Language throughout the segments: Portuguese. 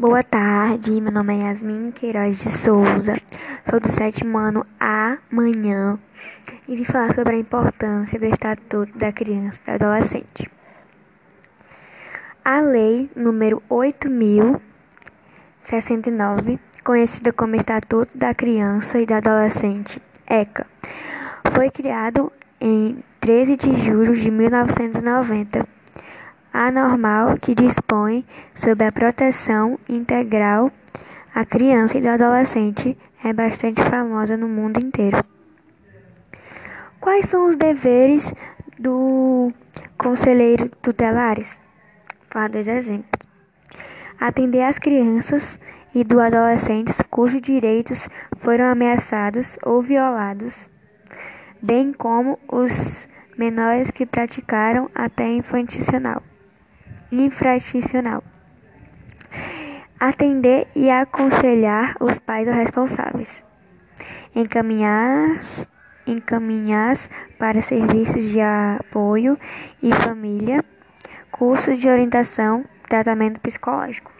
Boa tarde, meu nome é Yasmin Queiroz de Souza, sou do sétimo ano amanhã e vim falar sobre a importância do Estatuto da Criança e do Adolescente. A Lei número 8069, conhecida como Estatuto da Criança e do Adolescente, ECA, foi criado em 13 de julho de 1990 a normal que dispõe sobre a proteção integral à criança e do adolescente é bastante famosa no mundo inteiro. Quais são os deveres do conselheiro tutelares? Vou dar dois exemplos. Atender às crianças e do adolescentes cujos direitos foram ameaçados ou violados, bem como os menores que praticaram até infanticional infrastitucional. Atender e aconselhar os pais responsáveis. Encaminhar, encaminhar para serviços de apoio e família, cursos de orientação, tratamento psicológico.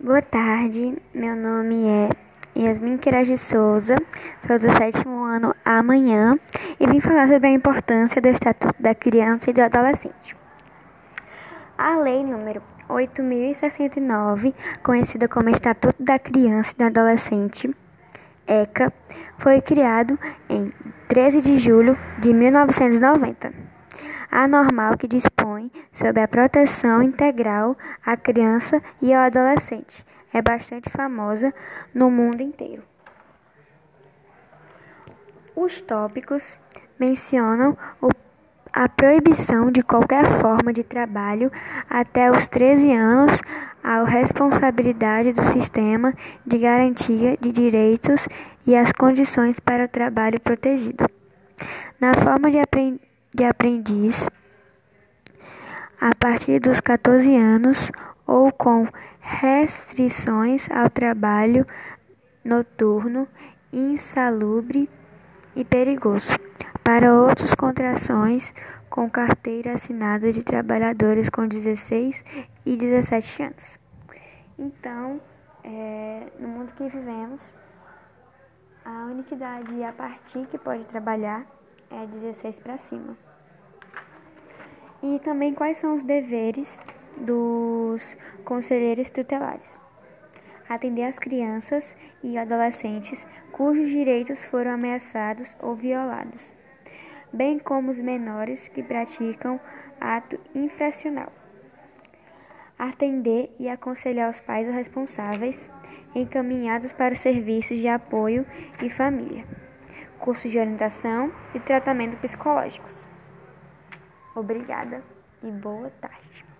Boa tarde, meu nome é Yasmin Queiroz de Souza, sou do sétimo ano amanhã e vim falar sobre a importância do Estatuto da Criança e do Adolescente. A Lei número 8069, conhecida como Estatuto da Criança e do Adolescente, ECA, foi criado em 13 de julho de 1990. A normal que dispõe sobre a proteção integral à criança e ao adolescente é bastante famosa no mundo inteiro. Os tópicos mencionam o, a proibição de qualquer forma de trabalho até os 13 anos, a responsabilidade do sistema de garantia de direitos e as condições para o trabalho protegido. Na forma de, aprend de aprendiz, a partir dos 14 anos ou com restrições ao trabalho noturno, insalubre e perigoso. Para outras contrações, com carteira assinada de trabalhadores com 16 e 17 anos. Então, é, no mundo que vivemos, a única idade a partir que pode trabalhar é 16 para cima. E também quais são os deveres dos conselheiros tutelares. Atender as crianças e adolescentes cujos direitos foram ameaçados ou violados, bem como os menores que praticam ato infracional. Atender e aconselhar os pais responsáveis encaminhados para serviços de apoio e família, cursos de orientação e tratamento psicológicos. Obrigada e boa tarde.